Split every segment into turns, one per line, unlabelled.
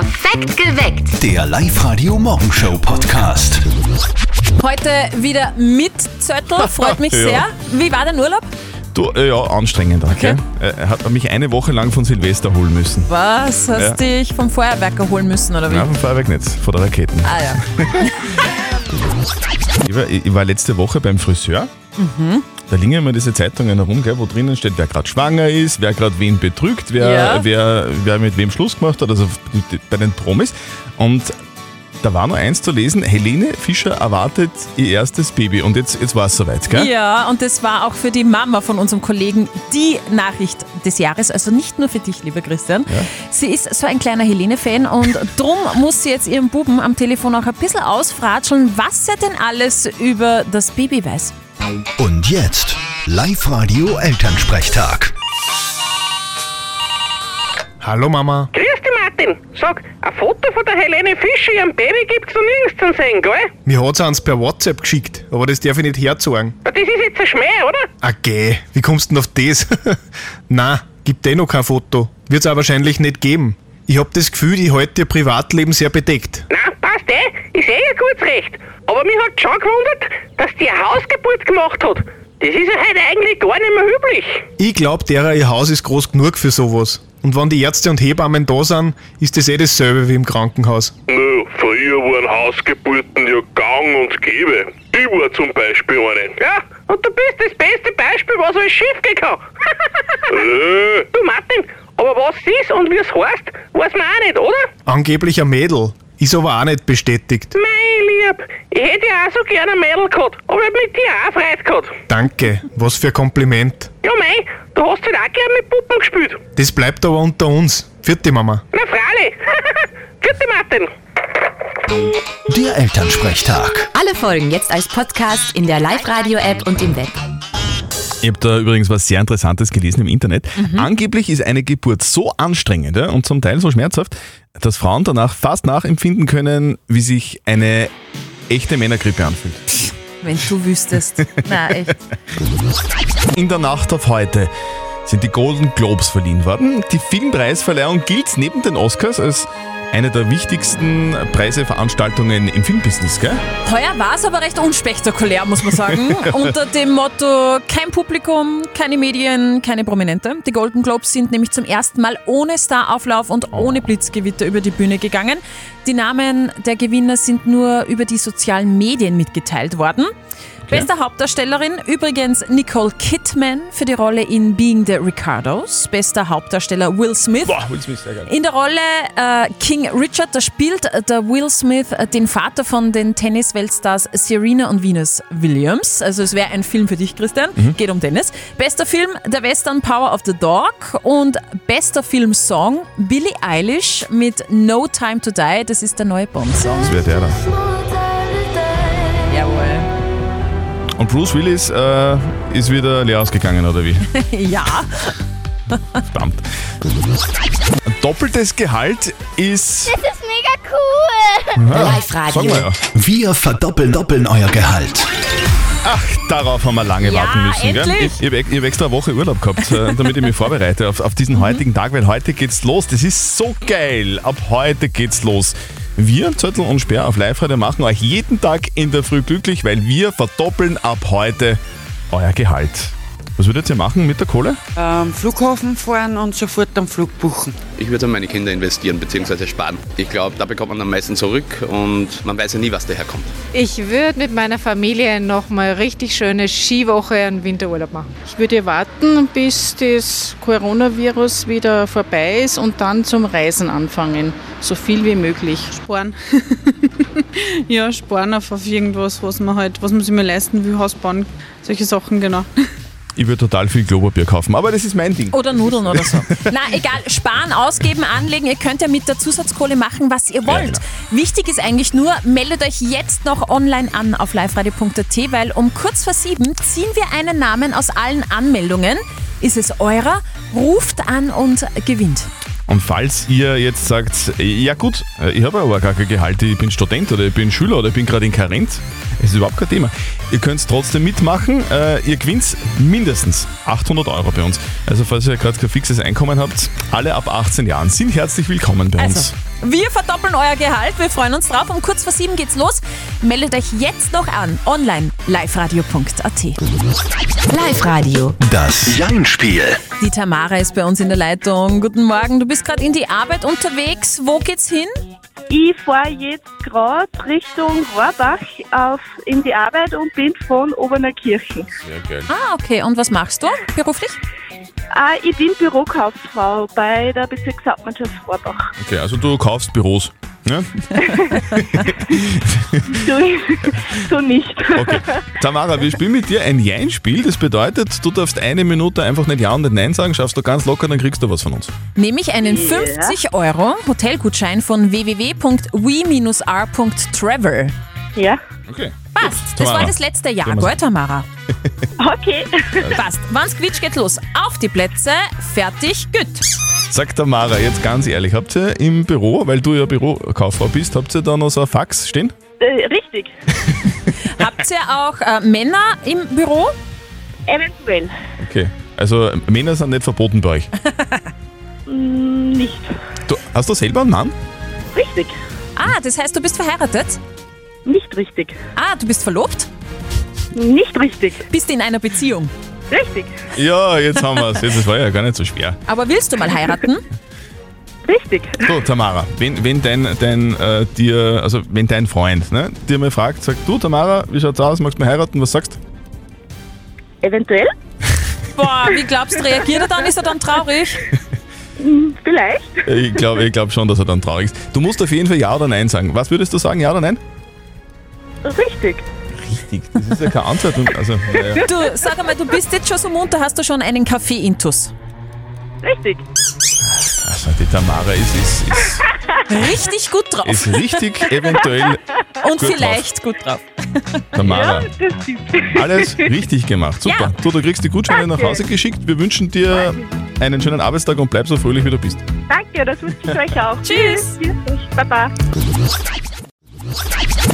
Perfekt geweckt.
Der Live-Radio Morgenshow Podcast.
Heute wieder mit Zöttl, freut mich
Ja.
sehr. Wie war dein Urlaub?
Du, äh, ja, anstrengender.
Okay.
Okay. Er hat mich eine Woche lang von Silvester holen müssen.
Was, hast
Ja.
dich vom Feuerwerker holen müssen oder wie?
Ja, vom Feuerwerk nicht, von der Raketen.
Ah ja.
Ich, war, ich war letzte Woche beim Friseur.
Mhm.
Da liegen immer diese Zeitungen herum, gell, wo drinnen steht, wer gerade schwanger ist, wer gerade wen betrügt, wer,
Ja.
wer, wer mit wem Schluss gemacht hat, also bei den Promis. Und da war nur eins zu lesen, Helene Fischer erwartet ihr erstes Baby. Und jetzt, jetzt war es soweit, gell?
Ja, und das war auch für die Mama von unserem Kollegen die Nachricht des Jahres. Also nicht nur für dich, lieber Christian. Sie ist so ein kleiner Helene-Fan und drum muss sie jetzt ihrem Buben am Telefon auch ein bisschen ausfratscheln, was er denn alles über das Baby weiß.
Und jetzt Live-Radio Elternsprechtag.
Hallo Mama.
Grüß dich, Martin. Sag, ein Foto von der Helene Fischer, ihrem Baby, gibt's noch nirgends zu sehen, gell?
Mir hat's eins per WhatsApp geschickt, aber das darf ich nicht herzogen.
Das ist jetzt ein Schmäh, oder?
Ah geh, wie kommst du denn auf das? Na, gibt eh noch kein Foto. Wird's auch wahrscheinlich nicht geben. Ich hab das Gefühl, ich halte ihr Privatleben sehr bedeckt.
Nein, passt eh, ist eh ihr gutes Recht. Aber mich hat schon gewundert, dass die eine Hausgeburt gemacht hat. Das ist ja heute eigentlich gar nicht mehr üblich.
Ich glaub, derer ihr Haus ist groß genug für sowas. Und wenn die Ärzte und Hebammen da sind, ist das eh dasselbe wie im Krankenhaus.
Nö, früher waren Hausgeburten ja gang und gäbe. Ich war zum Beispiel eine.
Ja, und du bist das beste Beispiel, was alles schief gehen kann.
Äh,
du, Martin, aber was es ist und wie es heißt, weiß man auch nicht, oder?
Angeblich ein Mädel. Ist aber auch nicht bestätigt.
Mein Lieb, ich hätte ja auch so gerne ein Mädel gehabt, aber ich hab mit dir auch Freude gehabt.
Danke, was für ein Kompliment.
Ja, mei, du hast halt auch gern mit Puppen gespielt.
Das bleibt aber unter uns. Vierte Mama.
Na, freilich. Vierte Martin.
Der Elternsprechtag.
Alle Folgen jetzt als Podcast in der Live-Radio-App und im Web.
Ich habe da übrigens was sehr Interessantes gelesen im Internet. Angeblich ist eine Geburt so anstrengend ja, und zum Teil so schmerzhaft, dass Frauen danach fast nachempfinden können, wie sich eine echte Männergrippe anfühlt.
Wenn du wüsstest. Na, echt.
In der Nacht auf heute sind die Golden Globes verliehen worden. Die Filmpreisverleihung gilt neben den Oscars als eine der wichtigsten Preiseveranstaltungen im Filmbusiness, gell?
Heuer war es aber recht unspektakulär, muss man sagen. Unter dem Motto kein Publikum, keine Medien, keine Prominente. Die Golden Globes sind nämlich zum ersten Mal ohne Starauflauf und ohne Blitzgewitter über die Bühne gegangen. Die Namen der Gewinner sind nur über die sozialen Medien mitgeteilt worden. Beste Hauptdarstellerin übrigens Nicole Kidman für die Rolle in Being the Ricardos. Bester Hauptdarsteller Will Smith.
Boah, Will Smith, sehr geil.
In der Rolle äh, King Richard, da spielt äh, der Will Smith äh, den Vater von den Tennis-Weltstars Serena und Venus Williams. Also es wäre ein Film für dich, Christian. Geht um Tennis. Bester Film, der Western Power of the Dog. Und bester Filmsong, Billie Eilish mit No Time to Die. Das ist der neue Bond-Song.
Das wäre der da. Und Bruce Willis äh, ist wieder leer ausgegangen, oder wie?
ja.
Verdammt. Doppeltes Gehalt ist.
Das ist mega cool.
Live-Radio.
Sagen wir ja.
Wir verdoppeln doppeln euer Gehalt.
Ach, darauf haben wir lange
Ja,
warten müssen. Gell?
endlich.
Ich, ich, ich habe extra eine Woche Urlaub gehabt, äh, damit ich mich vorbereite auf, auf diesen heutigen Tag, weil heute geht's los. Das ist so geil. Ab heute geht's los. Wir, Zettel und Sperr auf Live-Radio, machen euch jeden Tag in der Früh glücklich, weil wir verdoppeln ab heute euer Gehalt. Was würdet ihr machen mit der Kohle?
am Flughafen fahren und sofort am Flug buchen.
Ich würde an meine Kinder investieren bzw. sparen. Ich glaube, da bekommt man am meisten zurück und man weiß ja nie, was daherkommt.
Ich würde mit meiner Familie noch mal richtig schöne Skiwoche und Winterurlaub machen.
Ich würde warten, bis das Coronavirus wieder vorbei ist und dann zum Reisen anfangen. So viel wie möglich. Sparen. ja, sparen auf, auf irgendwas, was man halt, was man sich mal leisten will, Haus bauen, solche Sachen, genau.
Ich würde total viel Klopapier kaufen, aber das ist mein Ding.
Oder Nudeln oder so. Na, egal, sparen, ausgeben, anlegen. Ihr könnt ja mit der Zusatzkohle machen, was ihr wollt.
genau.
Wichtig ist eigentlich nur, meldet euch jetzt noch online an auf liveradio.at, weil um kurz vor sieben ziehen wir einen Namen aus allen Anmeldungen. Ist es eurer? Ruft an und gewinnt.
Und falls ihr jetzt sagt, ja gut, ich habe aber gar kein Gehalt, ich bin Student oder ich bin Schüler oder ich bin gerade in Karenz, es ist überhaupt kein Thema. Ihr könnt trotzdem mitmachen, äh, ihr gewinnt mindestens 800 Euro bei uns. Also falls ihr gerade kein fixes Einkommen habt, alle ab 18 Jahren sind herzlich willkommen bei uns.
Wir verdoppeln euer Gehalt. Wir freuen uns drauf. Um kurz vor sieben geht's los. Meldet euch jetzt noch an. Online liveradio.at.
Live-Radio.
Das Jein-Spiel.
Die Tamara ist bei uns in der Leitung. Guten Morgen. Du bist gerade in die Arbeit unterwegs. Wo geht's hin?
Ich fahre jetzt gerade Richtung Rohrbach auf, in die Arbeit und bin von Obernerkirchen.
Sehr geil.
Ah, okay. Und was machst du beruflich?
Ah, ich bin Bürokauffrau bei der Bezirkshauptmannschaft Rohrbach.
Okay, also du kaufst Büros. Ne?
Du, so nicht.
Okay. Tamara, wir spielen mit dir ein Jein-Spiel. Das bedeutet, du darfst eine Minute einfach nicht Ja und nicht Nein sagen. Schaffst du ganz locker, dann kriegst du was von uns.
Nämlich einen 50 Euro Hotelgutschein von www.we-r.travel.
Ja.
Okay.
Passt. Das war das letzte Jahr, gell, Tamara?
Okay.
Passt. Wann's quietscht, geht los. Auf die Plätze, fertig, gut.
Sag Tamara, jetzt ganz ehrlich, habt ihr im Büro, weil du ja Bürokauffrau bist, habt ihr da noch so ein Fax stehen?
Äh, richtig.
Habt ihr auch äh, Männer im Büro?
Eventuell.
Okay. Also Männer sind nicht verboten bei euch.
Mm, Nicht.
Du, hast du selber einen Mann?
Richtig.
Ah, das heißt, du bist verheiratet?
Nicht richtig.
Ah, du bist verlobt?
Nicht richtig.
Bist in einer Beziehung?
Richtig.
Ja, jetzt haben wir es. Das war ja gar nicht so schwer.
Aber willst du mal heiraten?
Richtig.
So, Tamara, wenn, wenn dein, dein äh, dir, also wenn dein Freund ne, dir mal fragt, sagt du Tamara, wie schaut's aus, magst du mal heiraten, was sagst
Eventuell?
Boah, wie glaubst du, reagiert er dann? Ist er dann traurig?
Mm, Vielleicht.
du? Ich glaube ich glaub schon, dass er dann traurig ist. Du musst auf jeden Fall Ja oder Nein sagen. Was würdest du sagen, Ja oder Nein?
Richtig.
Richtig, das ist ja keine Antwort. Und, also, naja.
Du, sag einmal, du bist jetzt schon so munter, hast du schon einen Kaffee-Intus?
Richtig.
also die Tamara ist, ist, ist,
Richtig gut drauf.
ist richtig eventuell
Und
gut
vielleicht gut drauf.
Tamara.
stimmt.
Alles richtig gemacht. Super.
Ja.
Du, du kriegst die Gutscheine nach Hause geschickt. Wir wünschen dir einen schönen Arbeitstag und bleib so fröhlich, wie du bist.
Danke, das wünsche ich euch auch.
Tschüss.
Tschüss. Baba.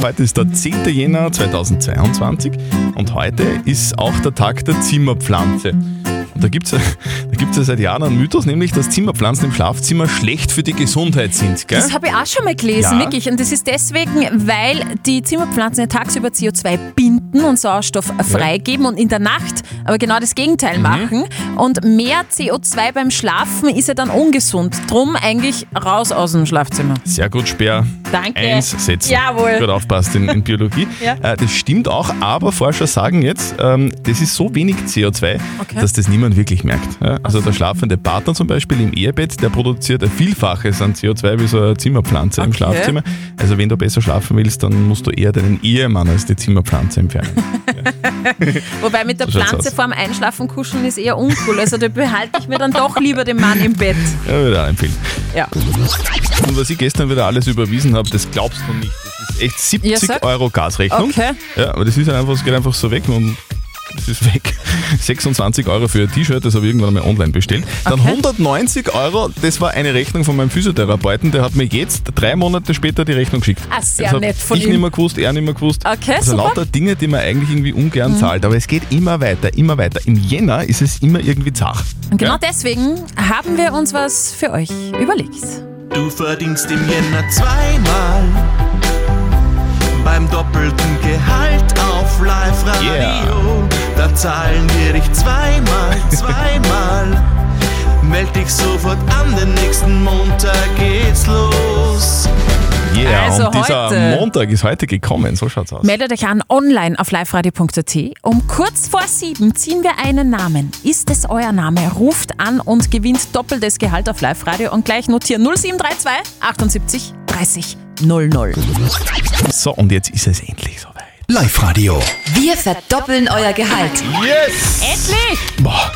Heute ist der 10. Jänner 2022 und heute ist auch der Tag der Zimmerpflanze. Und da gibt es da gibt's ja seit Jahren einen Mythos, nämlich, dass Zimmerpflanzen im Schlafzimmer schlecht für die Gesundheit sind. Gell?
Das habe ich auch schon mal gelesen,
Ja.
wirklich. Und das ist deswegen, weil die Zimmerpflanzen ja tagsüber CO2 binden und Sauerstoff freigeben und in der Nacht aber genau das Gegenteil
Mhm.
machen. Und mehr CO2 beim Schlafen ist ja dann ungesund. Drum eigentlich raus aus dem Schlafzimmer.
Sehr gut, Speer.
Danke.
Eins setzen.
Jawohl.
Gut aufpasst in, in Biologie.
Ja.
äh, das stimmt auch, aber Forscher sagen jetzt, ähm, das ist so wenig CO2,
Okay.
dass das niemand wirklich merkt. Ja? Also der schlafende Partner zum Beispiel im Ehebett, der produziert ein Vielfaches an CO2 wie so eine Zimmerpflanze im
Okay.
Schlafzimmer. Also wenn du besser schlafen willst, dann musst du eher deinen Ehemann als die Zimmerpflanze entfernen.
Wobei mit der
So
Pflanze. Vorm Einschlafen kuscheln ist eher uncool. Also da behalte ich mir dann doch lieber den Mann im Bett.
Ja, würde ich auch empfehlen.
Ja.
Und was ich gestern wieder alles überwiesen habe, das glaubst du nicht. Das ist echt 70
Ja.
Euro Gasrechnung.
Okay.
Ja, aber das ist einfach, es geht einfach so weg und das ist weg. 26 Euro für ein T-Shirt, das habe ich irgendwann einmal online bestellt. Dann
Okay.
190 Euro, das war eine Rechnung von meinem Physiotherapeuten, der hat mir jetzt drei Monate später die Rechnung geschickt.
Ah, sehr
das
nett von
ich
ihm.
nicht mehr gewusst, er nicht mehr gewusst.
Okay,
also
super.
lauter Dinge, die man eigentlich irgendwie ungern
Mhm.
zahlt. Aber es geht immer weiter, immer weiter. Im Jänner ist es immer irgendwie zach.
Und genau
Ja?
deswegen haben wir uns was für euch überlegt.
Du verdienst im Jänner zweimal zahlen wir dich zweimal, zweimal. Meld dich sofort an, den nächsten Montag geht's los.
Yeah,
Also
und dieser
heute-
Montag ist heute gekommen, so schaut's aus.
Meldet euch an online auf liveradio.at. Um kurz vor sieben ziehen wir einen Namen. Ist es euer Name? Ruft an und gewinnt doppeltes Gehalt auf Live-Radio und gleich notieren 0732 78 30 00.
So, und jetzt ist es endlich soweit.
Live-Radio.
Wir verdoppeln euer Gehalt.
Yes!
Endlich!
Boah.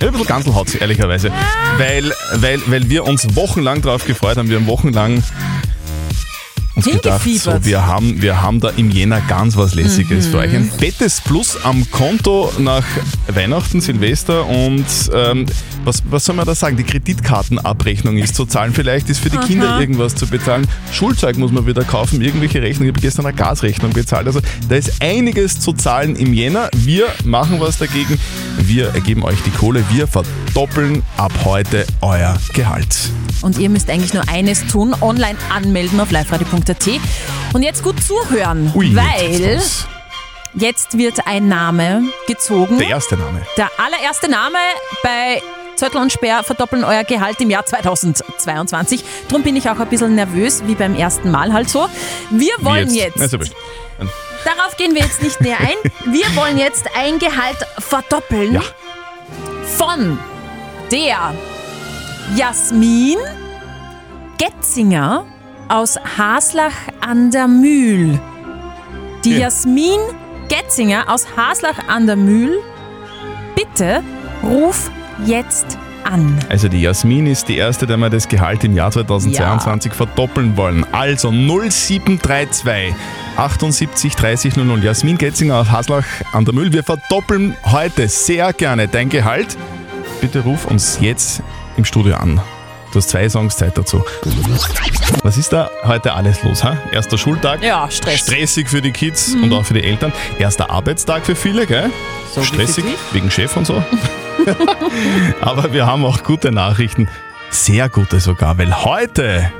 Ein bisschen Ganselhaut, ehrlicherweise. Weil, weil, weil wir uns wochenlang darauf gefreut haben. Wir haben wochenlang uns gedacht, so, wir, haben, wir haben da im Jänner ganz was Lässiges
Mhm.
für euch. Ein fettes Plus am Konto nach Weihnachten, Silvester und ähm, was, was soll man da sagen? Die Kreditkartenabrechnung ist zu zahlen. Vielleicht ist für die
Aha.
Kinder irgendwas zu bezahlen. Schulzeug muss man wieder kaufen, irgendwelche Rechnungen. Ich habe gestern eine Gasrechnung bezahlt. Also da ist einiges zu zahlen im Jänner. Wir machen was dagegen. Wir geben euch die Kohle. Wir verdoppeln ab heute euer Gehalt.
Und ihr müsst eigentlich nur eines tun, online anmelden auf liveradio.at. Und jetzt gut zuhören,
Ui, jetzt
weil jetzt wird ein Name gezogen.
Der erste Name.
Der allererste Name bei Zöttl und Sperr verdoppeln euer Gehalt im Jahr 2022. Drum bin ich auch ein bisschen nervös, wie beim ersten Mal halt so. Wir
Wie
wollen jetzt,
wurscht.
darauf gehen wir jetzt nicht näher ein, wir wollen jetzt ein Gehalt verdoppeln
Ja.
von der Jasmin Getzinger aus Haslach an der Mühl. Die
Ja.
Jasmin Getzinger aus Haslach an der Mühl, bitte ruf jetzt an.
Also die Jasmin ist die erste, der wir das Gehalt im Jahr 2022 verdoppeln wollen. Also 0732 78 30 00. Jasmin Getzinger aus Haslach an der Mühl. Wir verdoppeln heute sehr gerne dein Gehalt. Bitte ruf uns jetzt im Studio an. Du hast zwei Songs Zeit dazu. Was ist da heute alles los? Ha? Erster Schultag.
Ja, Stress.
Stressig für die Kids
Mhm.
und auch für die Eltern. Erster Arbeitstag für viele, gell?
So
Stressig wegen Chef und so. Aber wir haben auch gute Nachrichten. Sehr gute sogar, weil heute,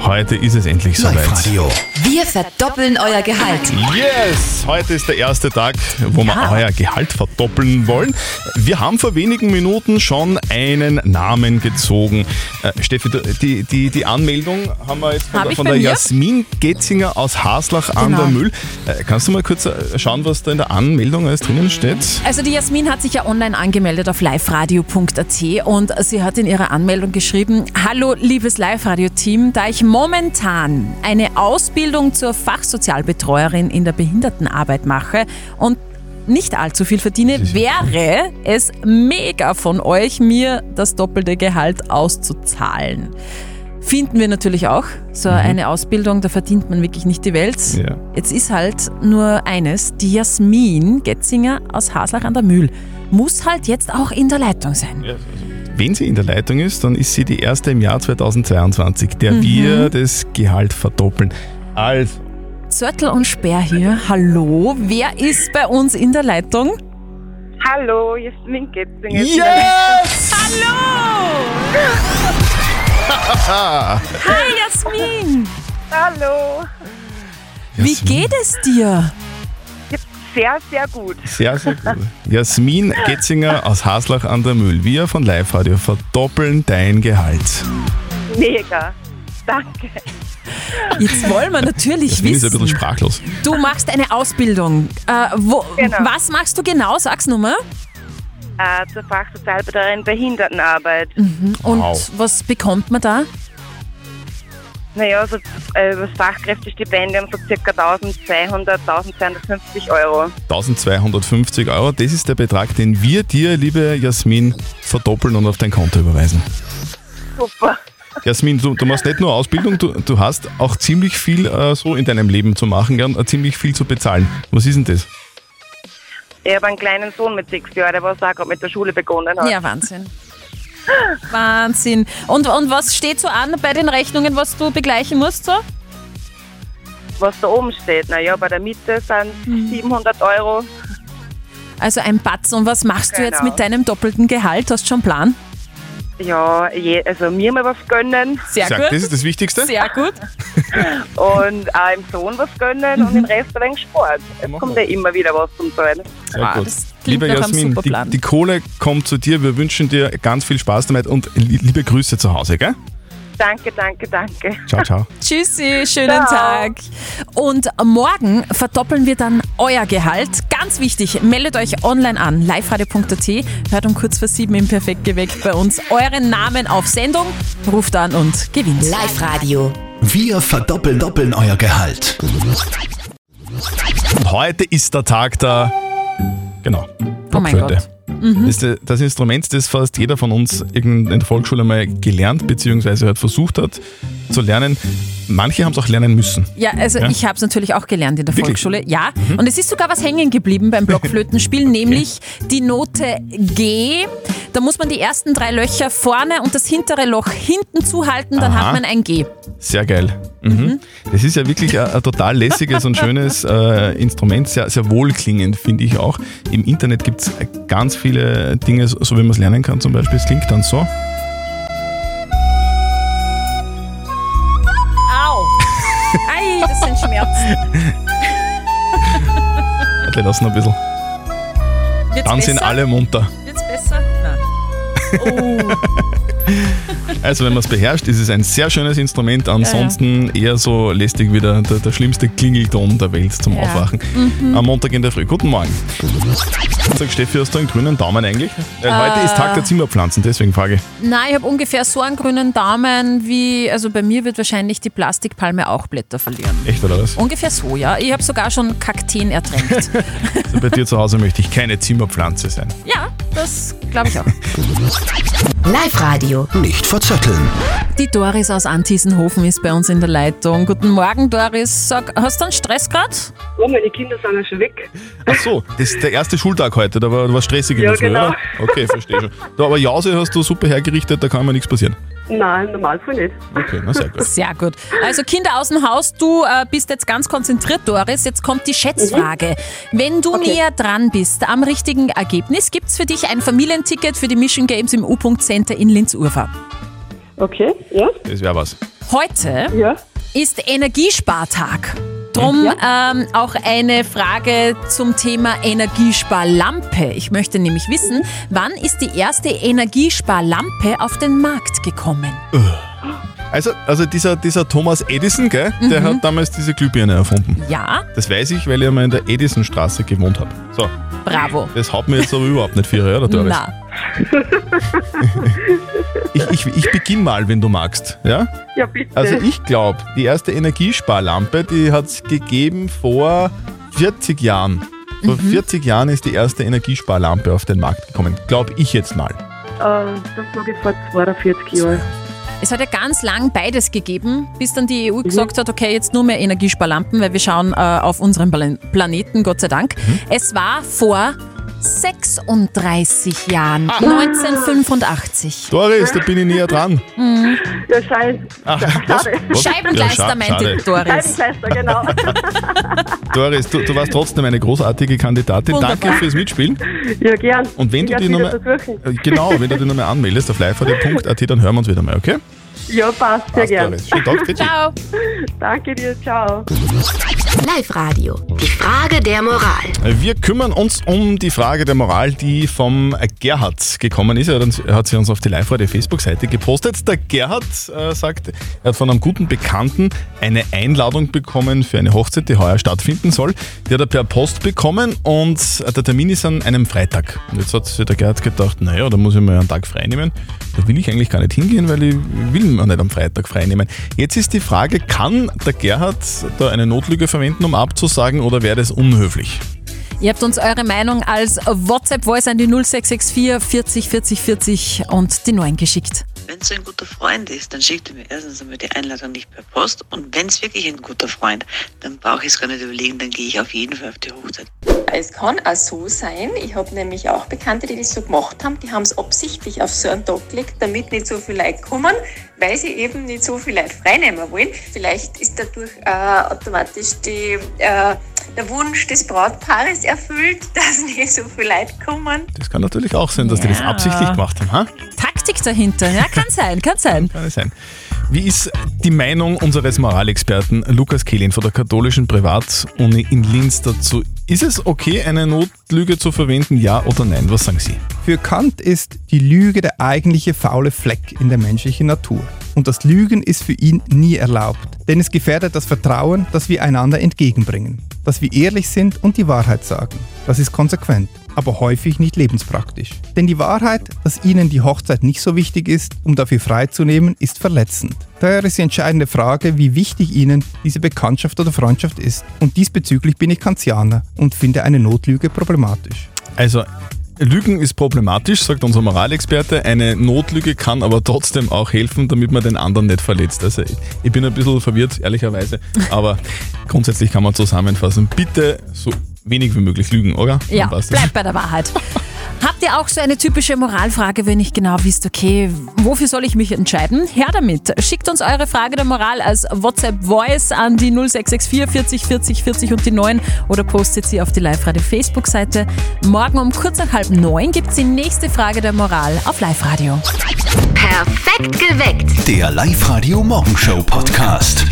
heute ist es endlich soweit.
Live-Radio.
Wir verdoppeln euer Gehalt.
Yes! Heute ist der erste Tag, wo wir
Ja.
euer Gehalt verdoppeln wollen. Wir haben vor wenigen Minuten schon einen Namen gezogen. Äh, Steffi, die, die, die Anmeldung haben wir jetzt von,
Hab
der, von der? Jasmin Getzinger aus Haslach an
Genau.
der Mühl. Äh, kannst du mal kurz äh, schauen, was da in der Anmeldung alles drinnen steht?
Also die Jasmin hat sich ja online angemeldet auf liveradio.at und sie hat in ihrer Anmeldung geschrieben, Hallo liebes Live-Radio-Team, da ich momentan eine Ausbildung zur Fachsozialbetreuerin in der Behindertenarbeit mache und nicht allzu viel verdiene, wäre es mega von euch, mir das doppelte Gehalt auszuzahlen. Finden wir natürlich auch. So eine Ausbildung, da verdient man wirklich nicht die Welt.
Ja.
Jetzt ist halt nur eines, die Jasmin Getzinger aus Haslach an der Mühl muss halt jetzt auch in der Leitung sein.
Wenn sie in der Leitung ist, dann ist sie die erste im Jahr 2022, der
Mhm.
wir das Gehalt verdoppeln. Also,
Zörtl und Sperr hier, hallo, wer ist bei uns in der Leitung?
Hallo, Jasmin Getzinger.
Yes!
Hallo! Hi Jasmin!
Hallo.
Wie geht es dir?
Sehr, sehr gut.
Sehr, sehr gut. Jasmin Getzinger aus Haslach an der Mühl. Wir von Live Radio verdoppeln dein Gehalt.
Mega. Danke.
Jetzt wollen wir natürlich
Jasmin ist ein bisschen
wissen,
sprachlos.
du machst eine Ausbildung. Äh, wo,
Genau.
Was machst du genau? Sag's nur mal.
Äh, zur Fachsozialbetreuerin Behindertenarbeit.
Und
Wow.
was bekommt man da?
Naja, so, äh, das Fachkräftestipendium so circa 1200, 1250 Euro.
1250 Euro, das ist der Betrag, den wir dir, liebe Jasmin, verdoppeln und auf dein Konto überweisen.
Super.
Jasmin, du, du machst nicht nur Ausbildung, du, du hast auch ziemlich viel äh, so in deinem Leben zu machen, gell, und ziemlich viel zu bezahlen. Was ist denn das?
Ich habe einen kleinen Sohn mit sechs Jahren, der was auch gerade mit der Schule begonnen hat.
Ja, Wahnsinn. Wahnsinn. Und, und was steht so an bei den Rechnungen, was du begleichen musst? So?
Was da oben steht, naja, bei der Miete sind
Mhm.
700 Euro.
Also ein Batzen. Und was machst du jetzt
Genau.
mit deinem doppelten Gehalt? Hast du schon einen Plan?
Ja, je, also mir mal was gönnen
Sehr
Sag,
gut.
das ist das Wichtigste?
Sehr gut.
und auch dem Sohn was gönnen und den Rest ein wenig Sport. Es kommt ja immer wieder was zum Teil.
Sehr
Ah,
gut.
das klingt
Liebe Jasmin,
super
die,
Plan.
die Kohle kommt zu dir. Wir wünschen dir ganz viel Spaß damit und li- liebe Grüße zu Hause, gell?
Danke, danke, danke.
Ciao, ciao.
Tschüssi, schönen
Ciao.
Tag. Und morgen verdoppeln wir dann euer Gehalt. Ganz wichtig, meldet euch online an, liveradio.at, hört um kurz vor sieben im Perfekt geweckt bei uns euren Namen auf Sendung, ruft an und gewinnt.
Live-Radio.
Wir verdoppeln doppeln euer Gehalt.
Und heute ist der Tag da. Genau.
Oh mein. Gott. Mhm.
Das ist das Instrument, das fast jeder von uns in der Volksschule mal gelernt bzw. halt versucht hat zu lernen. manche haben es auch lernen müssen.
Ja, also
Ja?
ich habe es natürlich auch gelernt in der
Wirklich?
Volksschule. Ja,
Mhm.
und es ist sogar was hängen geblieben beim Blockflötenspielen, nämlich die Note G. Da muss man die ersten drei Löcher vorne und das hintere Loch hinten zuhalten, dann
Aha.
hat man ein G.
Sehr geil. Mhm. Das ist ja wirklich ein, ein total lässiges und schönes äh, Instrument, sehr, sehr wohlklingend, finde ich auch. Im Internet gibt es ganz viele Dinge, so wie man es lernen kann. Zum Beispiel, es klingt dann so.
Au! Ei, das sind Schmerzen.
Lass noch ein bisschen.
Wird's
Dann sind
besser?
alle munter.
Wird's besser? Nein. Oh.
Also wenn man es beherrscht, ist es ein sehr schönes Instrument. Ansonsten eher so lästig wie der, der, der schlimmste Klingelton der Welt zum. Aufwachen.
Mhm.
Am Montag in der Früh. Guten Morgen. Sag Steffi, hast du einen grünen Daumen eigentlich? Weil
Äh.
heute ist Tag der Zimmerpflanzen, deswegen frage ich.
Nein, ich habe ungefähr so einen grünen Daumen wie, also bei mir wird wahrscheinlich die Plastikpalme auch Blätter verlieren.
Echt oder was?
Ungefähr so, ja. Ich habe sogar schon Kakteen ertränkt.
Also bei dir zu Hause möchte ich keine Zimmerpflanze sein.
ja, das glaube ich auch.
Live-Radio.
Nicht verzetteln.
Die Doris aus Antiesenhofen ist bei uns in der Leitung. Guten Morgen, Doris. Sag, hast du einen Stress gerade?
Oh, meine Kinder sind ja schon weg.
Ach so, das ist der erste Schultag heute, da war, war stressig in
Ja,
der Früh,
genau.
oder? Okay, verstehe schon. Da, aber Jause hast du super hergerichtet, da kann mir nichts passieren.
Nein, im Normalfall nicht.
Okay, na sehr gut.
Sehr gut. Also Kinder aus dem Haus, du äh, bist jetzt ganz konzentriert, Doris. Jetzt kommt die Schätzfrage. Wenn du näher dran bist am richtigen Ergebnis, gibt es für dich ein Familienticket für die Mission Games im U-Punkt Center in Linz-Urfahr.
Okay, ja.
Das wäre was.
Heute
Ja.
ist Energiespartag. Drum ähm, auch eine Frage zum Thema Energiesparlampe. Ich möchte nämlich wissen, wann ist die erste Energiesparlampe auf den Markt gekommen?
Also, also dieser, dieser Thomas Edison, gell, der
Mhm.
hat damals diese Glühbirne erfunden.
Ja,
Das weiß ich, weil ich einmal in der Edisonstraße gewohnt habe. So,
bravo.
das haut mir jetzt aber überhaupt nicht für, oder Doris?
Na,
Ich, ich, ich beginne mal, wenn du magst. Ja?
Ja, bitte.
Also ich glaube, die erste Energiesparlampe, die hat es gegeben vor 40 Jahren. Vor
Mhm.
40 Jahren ist die erste Energiesparlampe auf den Markt gekommen. Glaube ich jetzt mal.
Äh, das ich vor 42 Jahren.
Es hat ja ganz lang beides gegeben, bis dann die EU gesagt hat, okay, jetzt nur mehr Energiesparlampen, weil wir schauen äh, auf unseren Plan- Planeten, Gott sei Dank. Es war vor 36 Jahren, 1985.
Doris, da bin ich näher dran.
Mhm.
Ja, scheiße.
Ach, was? Was?
Scheibenkleister
Ja, scha-
meinte
schade.
Doris.
Scheibenkleister, genau.
Doris, du, du warst trotzdem eine großartige Kandidatin.
Wunderbar.
Danke fürs Mitspielen.
Ja, gern.
Und wenn
ich
du
werd's
die
wieder
Nummer,
versuchen.
äh, genau, wenn du anmeldest auf liveradio.at, dann hören wir uns wieder mal, okay?
Ja, passt, sehr
Passt,
gern.
Doris. Schönen Tag, bitte.
Ciao.
Danke dir, ciao.
Live-Radio. Die Frage der Moral.
Wir kümmern uns um die Frage der Moral, die vom Gerhard gekommen ist. Er hat, sie uns auf die Live-Radio-Facebook-Seite gepostet. Der Gerhard äh, sagt, er hat von einem guten Bekannten eine Einladung bekommen für eine Hochzeit, die heuer stattfinden soll. Die hat er per Post bekommen und der Termin ist an einem Freitag. Und jetzt hat sich der Gerhard gedacht, naja, da muss ich mal einen Tag frei nehmen. Da will ich eigentlich gar nicht hingehen, weil ich will mir nicht am Freitag frei nehmen. Jetzt ist die Frage, kann der Gerhard da eine Notlüge verwenden, um abzusagen oder wäre das unhöflich?
Ihr habt uns eure Meinung als WhatsApp-Voice an die 0664 40 40 40 und die 9 geschickt.
Wenn es ein guter Freund ist, dann schickt er mir erstens einmal die Einladung nicht per Post. Und wenn es wirklich ein guter Freund, dann brauche ich es gar nicht überlegen, dann gehe ich auf jeden Fall auf die Hochzeit.
Es kann auch so sein, ich habe nämlich auch Bekannte, die das so gemacht haben, die haben es absichtlich auf so einen Tag gelegt, damit nicht so viele Leute kommen, weil sie eben nicht so viele Leute freinehmen wollen. Vielleicht ist dadurch äh, automatisch die, äh, der Wunsch des Brautpaares erfüllt, dass nicht so viele Leute kommen.
Das kann natürlich auch sein, dass die das
Ja.
absichtlich gemacht haben. Ha?
Taktik dahinter, ja, kann sein, kann sein.
Kann es sein. Wie ist die Meinung unseres Moralexperten Lukas Kehlin von der katholischen Privatuni in Linz dazu? Ist es okay, eine Notlüge zu verwenden, ja oder nein? Was sagen Sie?
Für Kant ist die Lüge der eigentliche faule Fleck in der menschlichen Natur. Und das Lügen ist für ihn nie erlaubt, denn es gefährdet das Vertrauen, das wir einander entgegenbringen. Dass wir ehrlich sind und die Wahrheit sagen. Das ist konsequent, aber häufig nicht lebenspraktisch. Denn die Wahrheit, dass Ihnen die Hochzeit nicht so wichtig ist, um dafür freizunehmen, ist verletzend. Daher ist die entscheidende Frage, wie wichtig Ihnen diese Bekanntschaft oder Freundschaft ist. Und diesbezüglich bin ich Kantianer und finde eine Notlüge problematisch.
Also, Lügen ist problematisch, sagt unser Moralexperte. Eine Notlüge kann aber trotzdem auch helfen, damit man den anderen nicht verletzt. Also ich- bin ein bisschen verwirrt, ehrlicherweise. Aber grundsätzlich kann man zusammenfassen. Bitte so wenig wie möglich lügen, oder?
Ja, bleibt bei der Wahrheit. Habt ihr auch so eine typische Moralfrage, wenn ich genau wisst, okay, wofür soll ich mich entscheiden? Her damit. Schickt uns eure Frage der Moral als WhatsApp-Voice an die 0664 40 40 40 und die 9 oder postet sie auf die Live-Radio Facebook-Seite. Morgen um kurz nach halb neun gibt es die nächste Frage der Moral auf Live-Radio.
Perfekt geweckt.
Der Live-Radio Morgenshow Podcast.